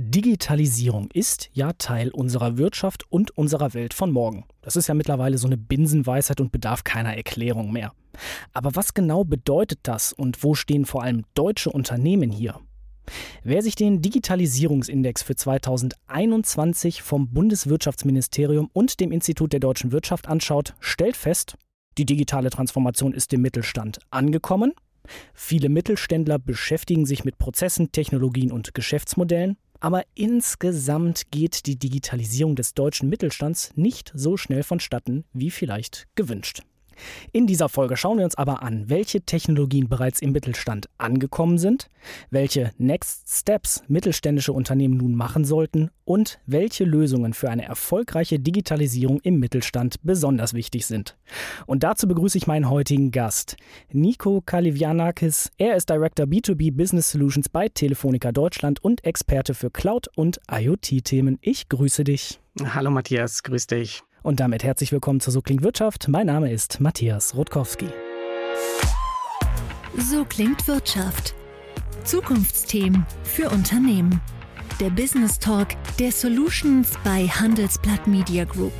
Digitalisierung ist ja Teil unserer Wirtschaft und unserer Welt von morgen. Das ist ja mittlerweile so eine Binsenweisheit und bedarf keiner Erklärung mehr. Aber was genau bedeutet das und wo stehen vor allem deutsche Unternehmen hier? Wer sich den Digitalisierungsindex für 2021 vom Bundeswirtschaftsministerium und dem Institut der deutschen Wirtschaft anschaut, stellt fest, die digitale Transformation ist im Mittelstand angekommen. Viele Mittelständler beschäftigen sich mit Prozessen, Technologien und Geschäftsmodellen. Aber insgesamt geht die Digitalisierung des deutschen Mittelstands nicht so schnell vonstatten wie vielleicht gewünscht. In dieser Folge schauen wir uns aber an, welche Technologien bereits im Mittelstand angekommen sind, welche Next Steps mittelständische Unternehmen nun machen sollten und welche Lösungen für eine erfolgreiche Digitalisierung im Mittelstand besonders wichtig sind. Und dazu begrüße ich meinen heutigen Gast, Nico Kalivianakis. Er ist Director B2B Business Solutions bei Telefonica Deutschland und Experte für Cloud- und IoT-Themen. Ich grüße dich. Hallo Matthias, grüß dich. Und damit herzlich willkommen zur So klingt Wirtschaft. Mein Name ist Matthias Rutkowski. So klingt Wirtschaft. Zukunftsthemen für Unternehmen. Der Business Talk der Solutions bei Handelsblatt Media Group.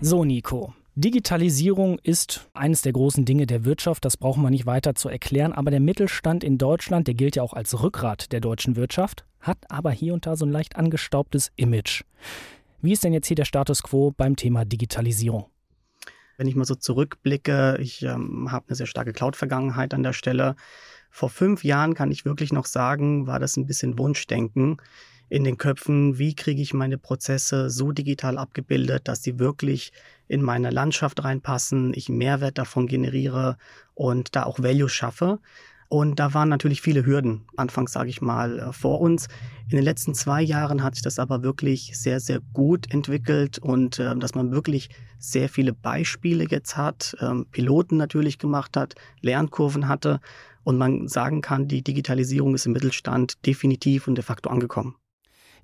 So, Nico. Digitalisierung ist eines der großen Dinge der Wirtschaft, das brauchen wir nicht weiter zu erklären, aber der Mittelstand in Deutschland, der gilt ja auch als Rückgrat der deutschen Wirtschaft, hat aber hier und da so ein leicht angestaubtes Image. Wie ist denn jetzt hier der Status quo beim Thema Digitalisierung? Wenn ich mal so zurückblicke, ich ähm, habe eine sehr starke Cloud-Vergangenheit an der Stelle. Vor fünf Jahren kann ich wirklich noch sagen, war das ein bisschen Wunschdenken in den Köpfen, wie kriege ich meine Prozesse so digital abgebildet, dass sie wirklich in meine Landschaft reinpassen, ich Mehrwert davon generiere und da auch Value schaffe. Und da waren natürlich viele Hürden, anfangs sage ich mal, äh, vor uns. In den letzten zwei Jahren hat sich das aber wirklich sehr, sehr gut entwickelt und äh, dass man wirklich sehr viele Beispiele jetzt hat, ähm, Piloten natürlich gemacht hat, Lernkurven hatte und man sagen kann, die Digitalisierung ist im Mittelstand definitiv und de facto angekommen.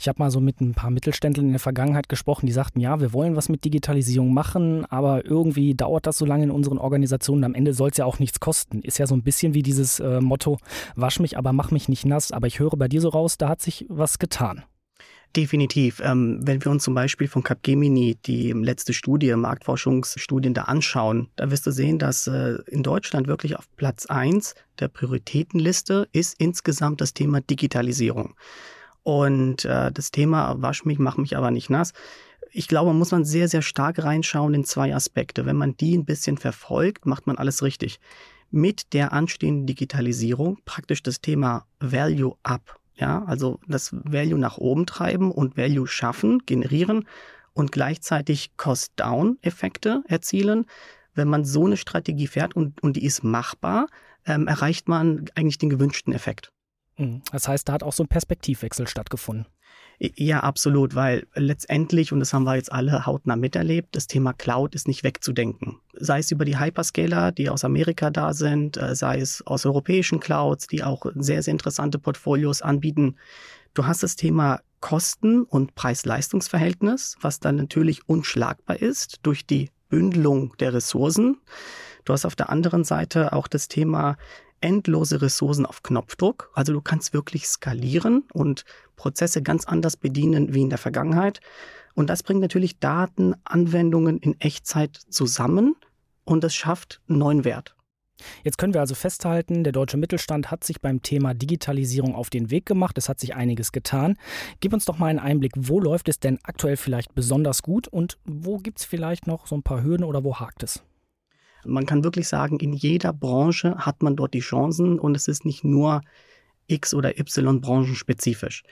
Ich habe mal so mit ein paar Mittelständlern in der Vergangenheit gesprochen, die sagten, ja, wir wollen was mit Digitalisierung machen, aber irgendwie dauert das so lange in unseren Organisationen. Am Ende soll es ja auch nichts kosten. Ist ja so ein bisschen wie dieses äh, Motto, wasch mich, aber mach mich nicht nass. Aber ich höre bei dir so raus, da hat sich was getan. Definitiv. Ähm, wenn wir uns zum Beispiel von Capgemini die letzte Studie, Marktforschungsstudien da anschauen, da wirst du sehen, dass äh, in Deutschland wirklich auf Platz eins der Prioritätenliste ist insgesamt das Thema Digitalisierung. Und äh, das Thema wasch mich, mach mich aber nicht nass. Ich glaube, muss man sehr, sehr stark reinschauen in zwei Aspekte. Wenn man die ein bisschen verfolgt, macht man alles richtig. Mit der anstehenden Digitalisierung praktisch das Thema Value Up. Ja, also das Value nach oben treiben und Value schaffen, generieren und gleichzeitig Cost-Down-Effekte erzielen. Wenn man so eine Strategie fährt und, und die ist machbar, ähm, erreicht man eigentlich den gewünschten Effekt. Mhm. Das heißt, da hat auch so ein Perspektivwechsel stattgefunden. Ja, absolut, weil letztendlich, und das haben wir jetzt alle hautnah miterlebt, das Thema Cloud ist nicht wegzudenken. Sei es über die Hyperscaler, die aus Amerika da sind, äh, sei es aus europäischen Clouds, die auch sehr, sehr interessante Portfolios anbieten. Du hast das Thema Kosten- und Preis-Leistungs-Verhältnis, was dann natürlich unschlagbar ist durch die Bündelung der Ressourcen. Du hast auf der anderen Seite auch das Thema endlose Ressourcen auf Knopfdruck. Also du kannst wirklich skalieren und Prozesse ganz anders bedienen wie in der Vergangenheit. Und das bringt natürlich Daten, Anwendungen in Echtzeit zusammen und es schafft neuen Wert. Jetzt können wir also festhalten, der deutsche Mittelstand hat sich beim Thema Digitalisierung auf den Weg gemacht. Es hat sich einiges getan. Gib uns doch mal einen Einblick, wo läuft es denn aktuell vielleicht besonders gut und wo gibt es vielleicht noch so ein paar Hürden oder wo hakt es? Man kann wirklich sagen, in jeder Branche hat man dort die Chancen und es ist nicht nur X oder Y branchenspezifisch.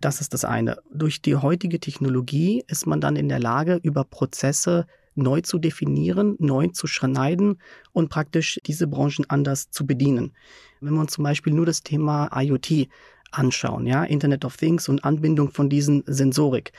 Das ist das eine. Durch die heutige Technologie ist man dann in der Lage, über Prozesse neu zu definieren, neu zu schneiden und praktisch diese Branchen anders zu bedienen. Wenn wir uns zum Beispiel nur das Thema IoT anschauen, ja, Internet of Things und Anbindung von diesen Sensorik,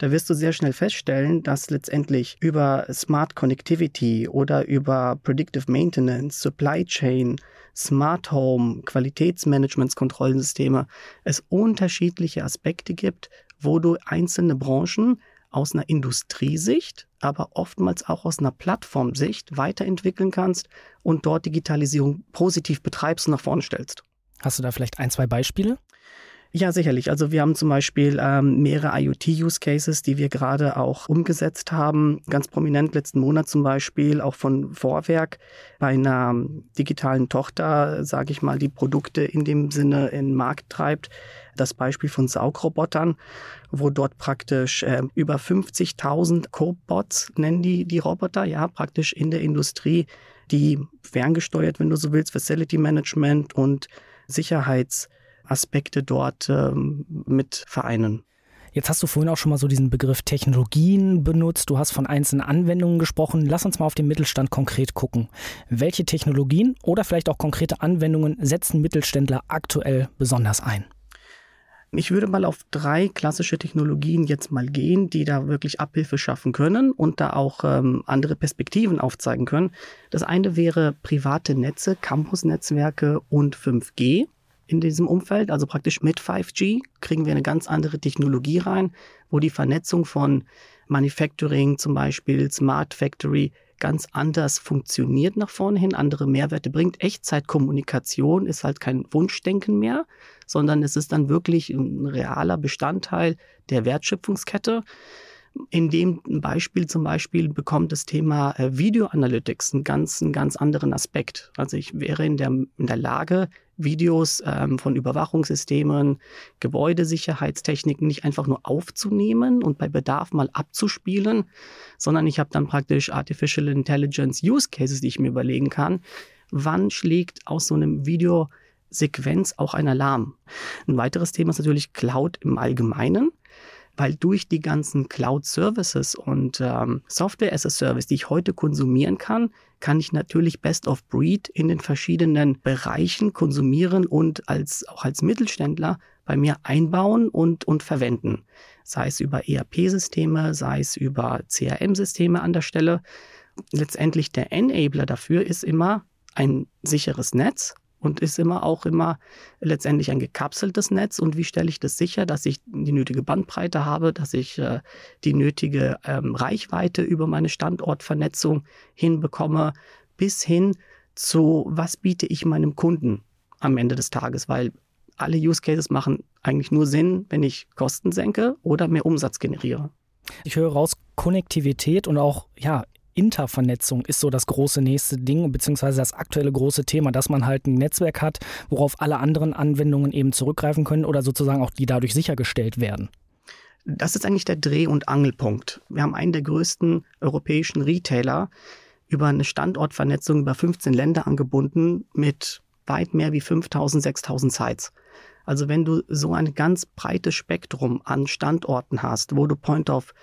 da wirst du sehr schnell feststellen, dass letztendlich über Smart Connectivity oder über Predictive Maintenance, Supply Chain, Smart Home, Qualitätsmanagementskontrollsysteme es unterschiedliche Aspekte gibt, wo du einzelne Branchen aus einer Industriesicht, aber oftmals auch aus einer Plattformsicht weiterentwickeln kannst und dort Digitalisierung positiv betreibst und nach vorne stellst. Hast du da vielleicht ein, zwei Beispiele? Ja, sicherlich. Also wir haben zum Beispiel ähm, mehrere IoT-Use-Cases, die wir gerade auch umgesetzt haben. Ganz prominent letzten Monat zum Beispiel auch von Vorwerk bei einer digitalen Tochter, sage ich mal, die Produkte in dem Sinne in den Markt treibt. Das Beispiel von Saugrobotern, wo dort praktisch äh, über 50.000 Cobots nennen die die Roboter, ja, praktisch in der Industrie, die ferngesteuert, wenn du so willst, Facility Management und Sicherheits Aspekte dort ähm, mit vereinen. Jetzt hast du vorhin auch schon mal so diesen Begriff Technologien benutzt. Du hast von einzelnen Anwendungen gesprochen. Lass uns mal auf den Mittelstand konkret gucken. Welche Technologien oder vielleicht auch konkrete Anwendungen setzen Mittelständler aktuell besonders ein? Ich würde mal auf drei klassische Technologien jetzt mal gehen, die da wirklich Abhilfe schaffen können und da auch ähm, andere Perspektiven aufzeigen können. Das eine wäre private Netze, Campusnetzwerke und 5G in diesem Umfeld. Also praktisch mit 5G kriegen wir eine ganz andere Technologie rein, wo die Vernetzung von Manufacturing zum Beispiel, Smart Factory ganz anders funktioniert nach vorne hin, andere Mehrwerte bringt. Echtzeitkommunikation ist halt kein Wunschdenken mehr, sondern es ist dann wirklich ein realer Bestandteil der Wertschöpfungskette. In dem Beispiel zum Beispiel bekommt das Thema äh, Video Analytics einen ganz, einen ganz anderen Aspekt. Also ich wäre in der, in der Lage, Videos ähm, von Überwachungssystemen, Gebäudesicherheitstechniken nicht einfach nur aufzunehmen und bei Bedarf mal abzuspielen, sondern ich habe dann praktisch Artificial Intelligence Use Cases, die ich mir überlegen kann. Wann schlägt aus so einem Videosequenz auch ein Alarm? Ein weiteres Thema ist natürlich Cloud im Allgemeinen weil durch die ganzen Cloud-Services und ähm, Software as a Service, die ich heute konsumieren kann, kann ich natürlich Best of Breed in den verschiedenen Bereichen konsumieren und als, auch als Mittelständler bei mir einbauen und, und verwenden. Sei es über ERP-Systeme, sei es über CRM-Systeme an der Stelle. Letztendlich der Enabler dafür ist immer ein sicheres Netz, und ist immer auch immer letztendlich ein gekapseltes Netz. Und wie stelle ich das sicher, dass ich die nötige Bandbreite habe, dass ich äh, die nötige ähm, Reichweite über meine Standortvernetzung hinbekomme, bis hin zu, was biete ich meinem Kunden am Ende des Tages, weil alle Use Cases machen eigentlich nur Sinn, wenn ich Kosten senke oder mehr Umsatz generiere. Ich höre raus, Konnektivität und auch ja, Intervernetzung ist so das große nächste Ding, beziehungsweise das aktuelle große Thema, dass man halt ein Netzwerk hat, worauf alle anderen Anwendungen eben zurückgreifen können oder sozusagen auch die dadurch sichergestellt werden. Das ist eigentlich der Dreh- und Angelpunkt. Wir haben einen der größten europäischen Retailer über eine Standortvernetzung über 15 Länder angebunden mit weit mehr wie 5000, 6000 Sites. Also wenn du so ein ganz breites Spektrum an Standorten hast, wo du Point of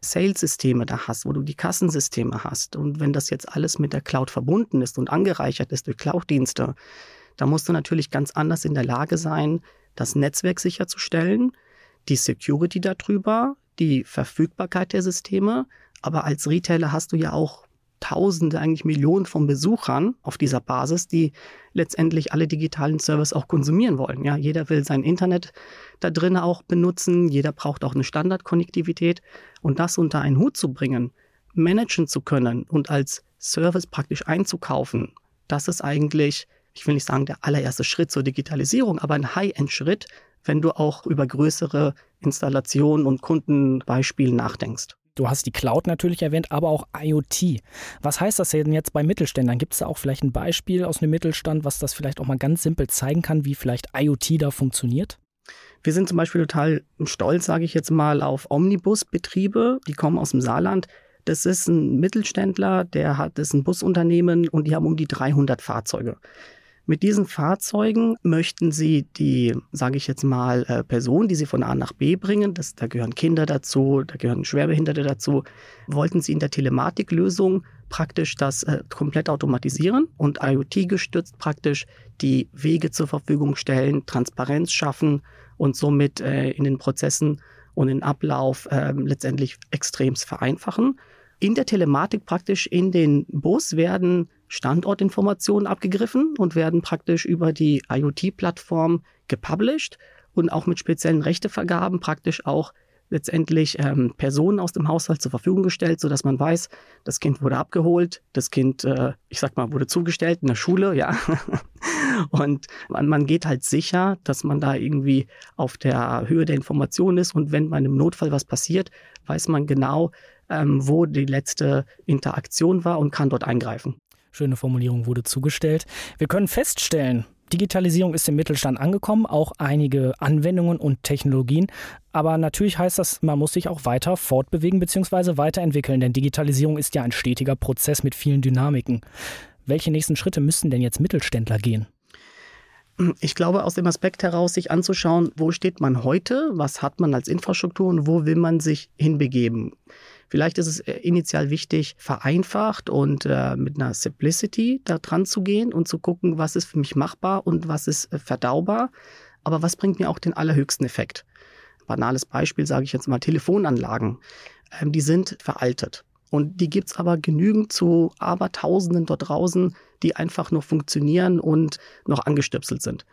Sales-Systeme da hast, wo du die Kassensysteme hast und wenn das jetzt alles mit der Cloud verbunden ist und angereichert ist durch Cloud-Dienste, da musst du natürlich ganz anders in der Lage sein, das Netzwerk sicherzustellen, die Security darüber, die Verfügbarkeit der Systeme. Aber als Retailer hast du ja auch Tausende, eigentlich Millionen von Besuchern auf dieser Basis, die letztendlich alle digitalen Services auch konsumieren wollen. Ja, jeder will sein Internet da drin auch benutzen, jeder braucht auch eine Standardkonnektivität und das unter einen Hut zu bringen, managen zu können und als Service praktisch einzukaufen, das ist eigentlich, ich will nicht sagen der allererste Schritt zur Digitalisierung, aber ein High-End-Schritt, wenn du auch über größere Installationen und Kundenbeispiele nachdenkst. Du hast die Cloud natürlich erwähnt, aber auch IoT. Was heißt das denn jetzt bei Mittelständlern? Gibt es da auch vielleicht ein Beispiel aus einem Mittelstand, was das vielleicht auch mal ganz simpel zeigen kann, wie vielleicht IoT da funktioniert? Wir sind zum Beispiel total stolz, sage ich jetzt mal, auf Omnibusbetriebe, die kommen aus dem Saarland. Das ist ein Mittelständler, der hat, das ist ein Busunternehmen und die haben um die 300 Fahrzeuge. Mit diesen Fahrzeugen möchten Sie die, sage ich jetzt mal, äh, Personen, die Sie von A nach B bringen, das, da gehören Kinder dazu, da gehören Schwerbehinderte dazu, wollten Sie in der Telematiklösung praktisch das äh, komplett automatisieren und IoT gestützt praktisch die Wege zur Verfügung stellen, Transparenz schaffen und somit äh, in den Prozessen und den Ablauf äh, letztendlich extremst vereinfachen. In der Telematik praktisch in den Bus werden Standortinformationen abgegriffen und werden praktisch über die IoT-Plattform gepublished und auch mit speziellen Rechtevergaben praktisch auch letztendlich ähm, Personen aus dem Haushalt zur Verfügung gestellt, sodass man weiß, das Kind wurde abgeholt, das Kind, äh, ich sag mal, wurde zugestellt in der Schule, ja. und man, man geht halt sicher, dass man da irgendwie auf der Höhe der Information ist und wenn bei einem Notfall was passiert, weiß man genau, ähm, wo die letzte Interaktion war und kann dort eingreifen. Schöne Formulierung wurde zugestellt. Wir können feststellen, Digitalisierung ist im Mittelstand angekommen, auch einige Anwendungen und Technologien. Aber natürlich heißt das, man muss sich auch weiter fortbewegen bzw. weiterentwickeln, denn Digitalisierung ist ja ein stetiger Prozess mit vielen Dynamiken. Welche nächsten Schritte müssten denn jetzt Mittelständler gehen? Ich glaube, aus dem Aspekt heraus, sich anzuschauen, wo steht man heute, was hat man als Infrastruktur und wo will man sich hinbegeben. Vielleicht ist es äh, initial wichtig, vereinfacht und äh, mit einer Simplicity da dran zu gehen und zu gucken, was ist für mich machbar und was ist äh, verdaubar, aber was bringt mir auch den allerhöchsten Effekt. Banales Beispiel sage ich jetzt mal Telefonanlagen. Ähm, die sind veraltet. Und die gibt es aber genügend zu Abertausenden dort draußen, die einfach nur funktionieren und noch angestöpselt sind.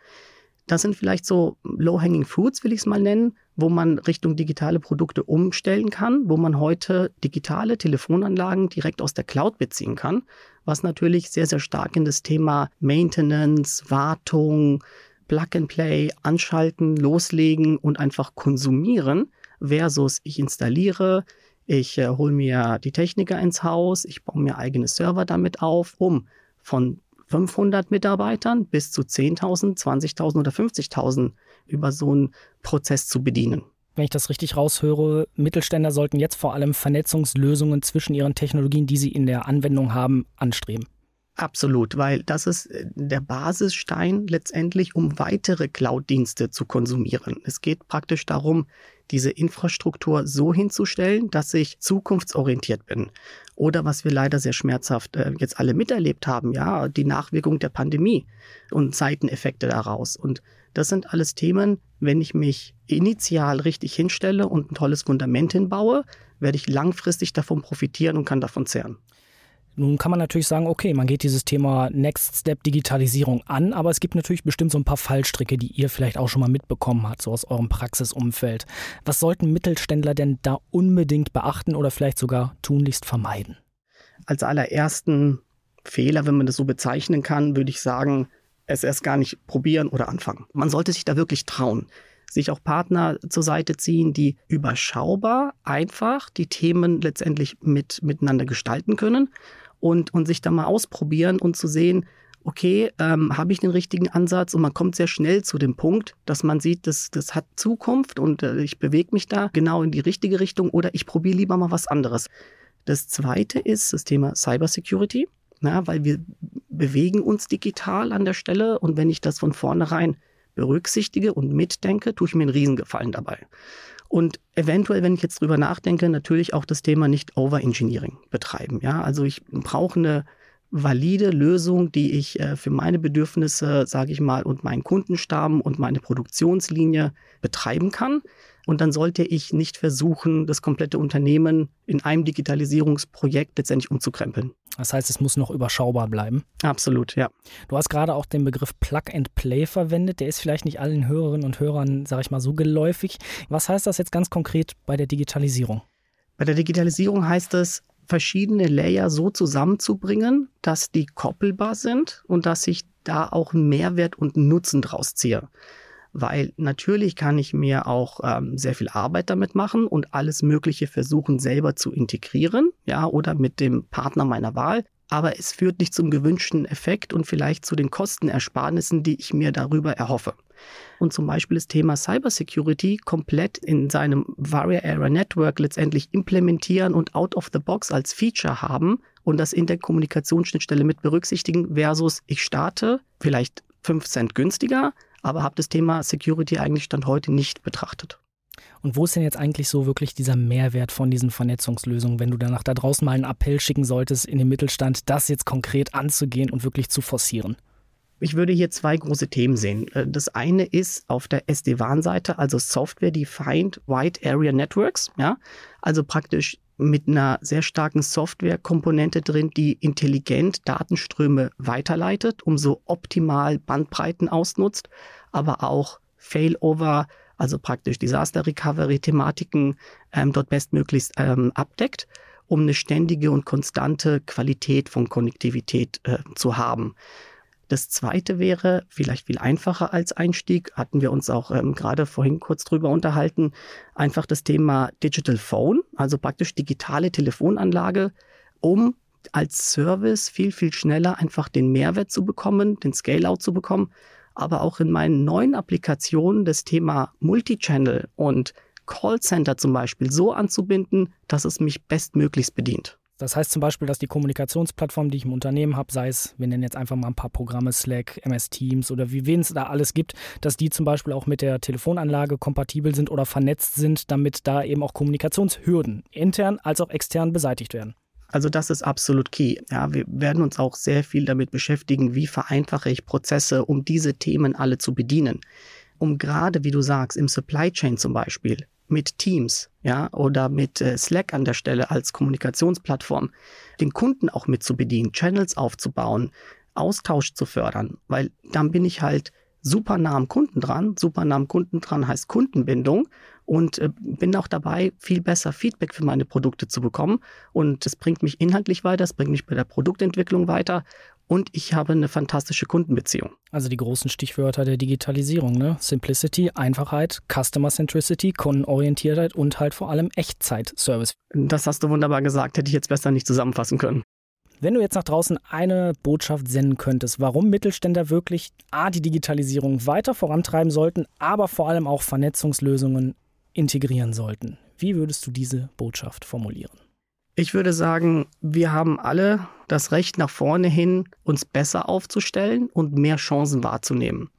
Das sind vielleicht so Low-Hanging Fruits, will ich es mal nennen, wo man Richtung digitale Produkte umstellen kann, wo man heute digitale Telefonanlagen direkt aus der Cloud beziehen kann, was natürlich sehr, sehr stark in das Thema Maintenance, Wartung, Plug and Play, anschalten, loslegen und einfach konsumieren versus ich installiere, ich äh, hole mir die Techniker ins Haus, ich baue mir eigene Server damit auf, um von 500 Mitarbeitern bis zu 10.000, 20.000 oder 50.000 über so einen Prozess zu bedienen. Wenn ich das richtig raushöre, Mittelständler sollten jetzt vor allem Vernetzungslösungen zwischen ihren Technologien, die sie in der Anwendung haben, anstreben. Absolut, weil das ist äh, der Basisstein letztendlich, um weitere Cloud-Dienste zu konsumieren. Es geht praktisch darum, diese Infrastruktur so hinzustellen, dass ich zukunftsorientiert bin. Oder was wir leider sehr schmerzhaft äh, jetzt alle miterlebt haben, ja, die Nachwirkung der Pandemie und Seiteneffekte daraus. Und das sind alles Themen, wenn ich mich initial richtig hinstelle und ein tolles Fundament hinbaue, werde ich langfristig davon profitieren und kann davon zehren. Nun kann man natürlich sagen, okay, man geht dieses Thema Next Step Digitalisierung an, aber es gibt natürlich bestimmt so ein paar Fallstricke, die ihr vielleicht auch schon mal mitbekommen habt, so aus eurem Praxisumfeld. Was sollten Mittelständler denn da unbedingt beachten oder vielleicht sogar tunlichst vermeiden? Als allerersten Fehler, wenn man das so bezeichnen kann, würde ich sagen, es erst gar nicht probieren oder anfangen. Man sollte sich da wirklich trauen sich auch Partner zur Seite ziehen, die überschaubar einfach die Themen letztendlich mit, miteinander gestalten können und, und sich da mal ausprobieren und zu sehen, okay, ähm, habe ich den richtigen Ansatz und man kommt sehr schnell zu dem Punkt, dass man sieht, das, das hat Zukunft und äh, ich bewege mich da genau in die richtige Richtung oder ich probiere lieber mal was anderes. Das zweite ist das Thema Cybersecurity, na, weil wir bewegen uns digital an der Stelle und wenn ich das von vornherein berücksichtige und mitdenke, tue ich mir einen Riesengefallen dabei. Und eventuell, wenn ich jetzt drüber nachdenke, natürlich auch das Thema nicht Overengineering betreiben. Ja, also ich brauche eine valide Lösung, die ich äh, für meine Bedürfnisse, sage ich mal, und meinen Kundenstamm und meine Produktionslinie betreiben kann. Und dann sollte ich nicht versuchen, das komplette Unternehmen in einem Digitalisierungsprojekt letztendlich umzukrempeln. Das heißt, es muss noch überschaubar bleiben. Absolut, ja. Du hast gerade auch den Begriff Plug and Play verwendet. Der ist vielleicht nicht allen Hörerinnen und Hörern, sage ich mal, so geläufig. Was heißt das jetzt ganz konkret bei der Digitalisierung? Bei der Digitalisierung heißt es, verschiedene Layer so zusammenzubringen, dass die koppelbar sind und dass ich da auch Mehrwert und Nutzen draus ziehe weil natürlich kann ich mir auch ähm, sehr viel Arbeit damit machen und alles Mögliche versuchen selber zu integrieren, ja, oder mit dem Partner meiner Wahl. Aber es führt nicht zum gewünschten Effekt und vielleicht zu den Kostenersparnissen, die ich mir darüber erhoffe. Und zum Beispiel das Thema Cybersecurity komplett in seinem Varia Area Network letztendlich implementieren und out of the box als Feature haben und das in der Kommunikationsschnittstelle mit berücksichtigen versus ich starte vielleicht 5 Cent günstiger, aber habe das Thema Security eigentlich Stand heute nicht betrachtet. Und wo ist denn jetzt eigentlich so wirklich dieser Mehrwert von diesen Vernetzungslösungen, wenn du danach da draußen mal einen Appell schicken solltest in den Mittelstand, das jetzt konkret anzugehen und wirklich zu forcieren? Ich würde hier zwei große Themen sehen. Äh, das eine ist auf der SD-WAN-Seite, also Software Defined Wide Area Networks, ja, also praktisch mit einer sehr starken Softwarekomponente drin, die intelligent Datenströme weiterleitet, um so optimal Bandbreiten ausnutzt, aber auch Failover also praktisch Disaster Recovery-Thematiken ähm, dort bestmöglichst ähm, abdeckt, um eine ständige und konstante Qualität von Konnektivität äh, zu haben. Das zweite wäre vielleicht viel einfacher als Einstieg, hatten wir uns auch ähm, gerade vorhin kurz drüber unterhalten, einfach das Thema Digital Phone, also praktisch digitale Telefonanlage, um als Service viel, viel schneller einfach den Mehrwert zu bekommen, den Scale-out zu bekommen, aber auch in meinen neuen Applikationen das Thema Multichannel und Callcenter zum Beispiel so anzubinden, dass es mich bestmöglichst bedient. Das heißt zum Beispiel, dass die Kommunikationsplattform, die ich im Unternehmen habe, sei es, wir nennen jetzt einfach mal ein paar Programme, Slack, MS Teams oder wie wen es da alles gibt, dass die zum Beispiel auch mit der Telefonanlage kompatibel sind oder vernetzt sind, damit da eben auch Kommunikationshürden intern als auch extern beseitigt werden. Also das ist absolut key. Ja, wir werden uns auch sehr viel damit beschäftigen, wie vereinfache ich Prozesse, um diese Themen alle zu bedienen. Um gerade, wie du sagst, im Supply Chain zum Beispiel mit Teams, ja, oder mit äh, Slack an der Stelle als Kommunikationsplattform, den Kunden auch mit zu bedienen, Channels aufzubauen, Austausch zu fördern, weil dann bin ich halt super nah am Kunden dran. Super nah am Kunden dran heißt Kundenbindung und äh, bin auch dabei, viel besser Feedback für meine Produkte zu bekommen. Und es bringt mich inhaltlich weiter, es bringt mich bei der Produktentwicklung weiter und ich habe eine fantastische Kundenbeziehung. Also die großen Stichwörter der Digitalisierung, ne? Simplicity, Einfachheit, Customer Centricity, Kundenorientiertheit und halt vor allem Echtzeit-Service. Das hast du wunderbar gesagt, hätte ich jetzt besser nicht zusammenfassen können. Wenn du jetzt nach draußen eine Botschaft senden könntest, warum Mittelständler wirklich A, die Digitalisierung weiter vorantreiben sollten, aber vor allem auch Vernetzungslösungen integrieren sollten, wie würdest du diese Botschaft formulieren? Ich würde sagen, wir haben alle das Recht nach vorne hin, uns besser aufzustellen und mehr Chancen wahrzunehmen.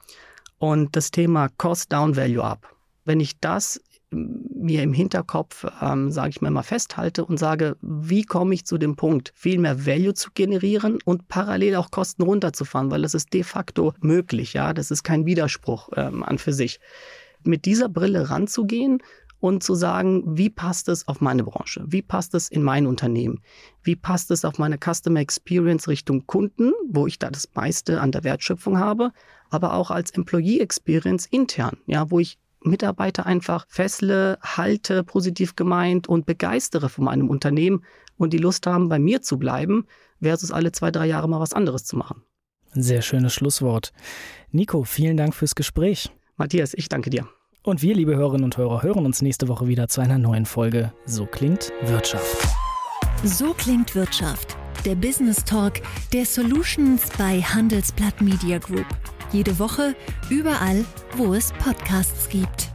Und das Thema Cost Down, Value Up. Wenn ich das mir im Hinterkopf, ähm, sage ich mal, mal festhalte und sage, wie komme ich zu dem Punkt, viel mehr Value zu generieren und parallel auch Kosten runterzufahren, weil das ist de facto möglich, ja, das ist kein Widerspruch ähm, an für sich. Mit dieser Brille ranzugehen und zu sagen, wie passt es auf meine Branche? Wie passt es in mein Unternehmen? Wie passt es auf meine Customer Experience Richtung Kunden, wo ich da das meiste an der Wertschöpfung habe, aber auch als Employee Experience intern, ja, wo ich Mitarbeiter einfach fessle, halte, positiv gemeint und begeistere von meinem Unternehmen und die Lust haben, bei mir zu bleiben, versus alle zwei, drei Jahre mal was anderes zu machen. Ein sehr schönes Schlusswort. Nico, vielen Dank fürs Gespräch. Matthias, ich danke dir. Und wir, liebe Hörerinnen und Hörer, hören uns nächste Woche wieder zu einer neuen Folge So klingt Wirtschaft. So klingt Wirtschaft. Der Business Talk der Solutions bei Handelsblatt Media Group. Jede Woche, überall, wo es Podcasts gibt.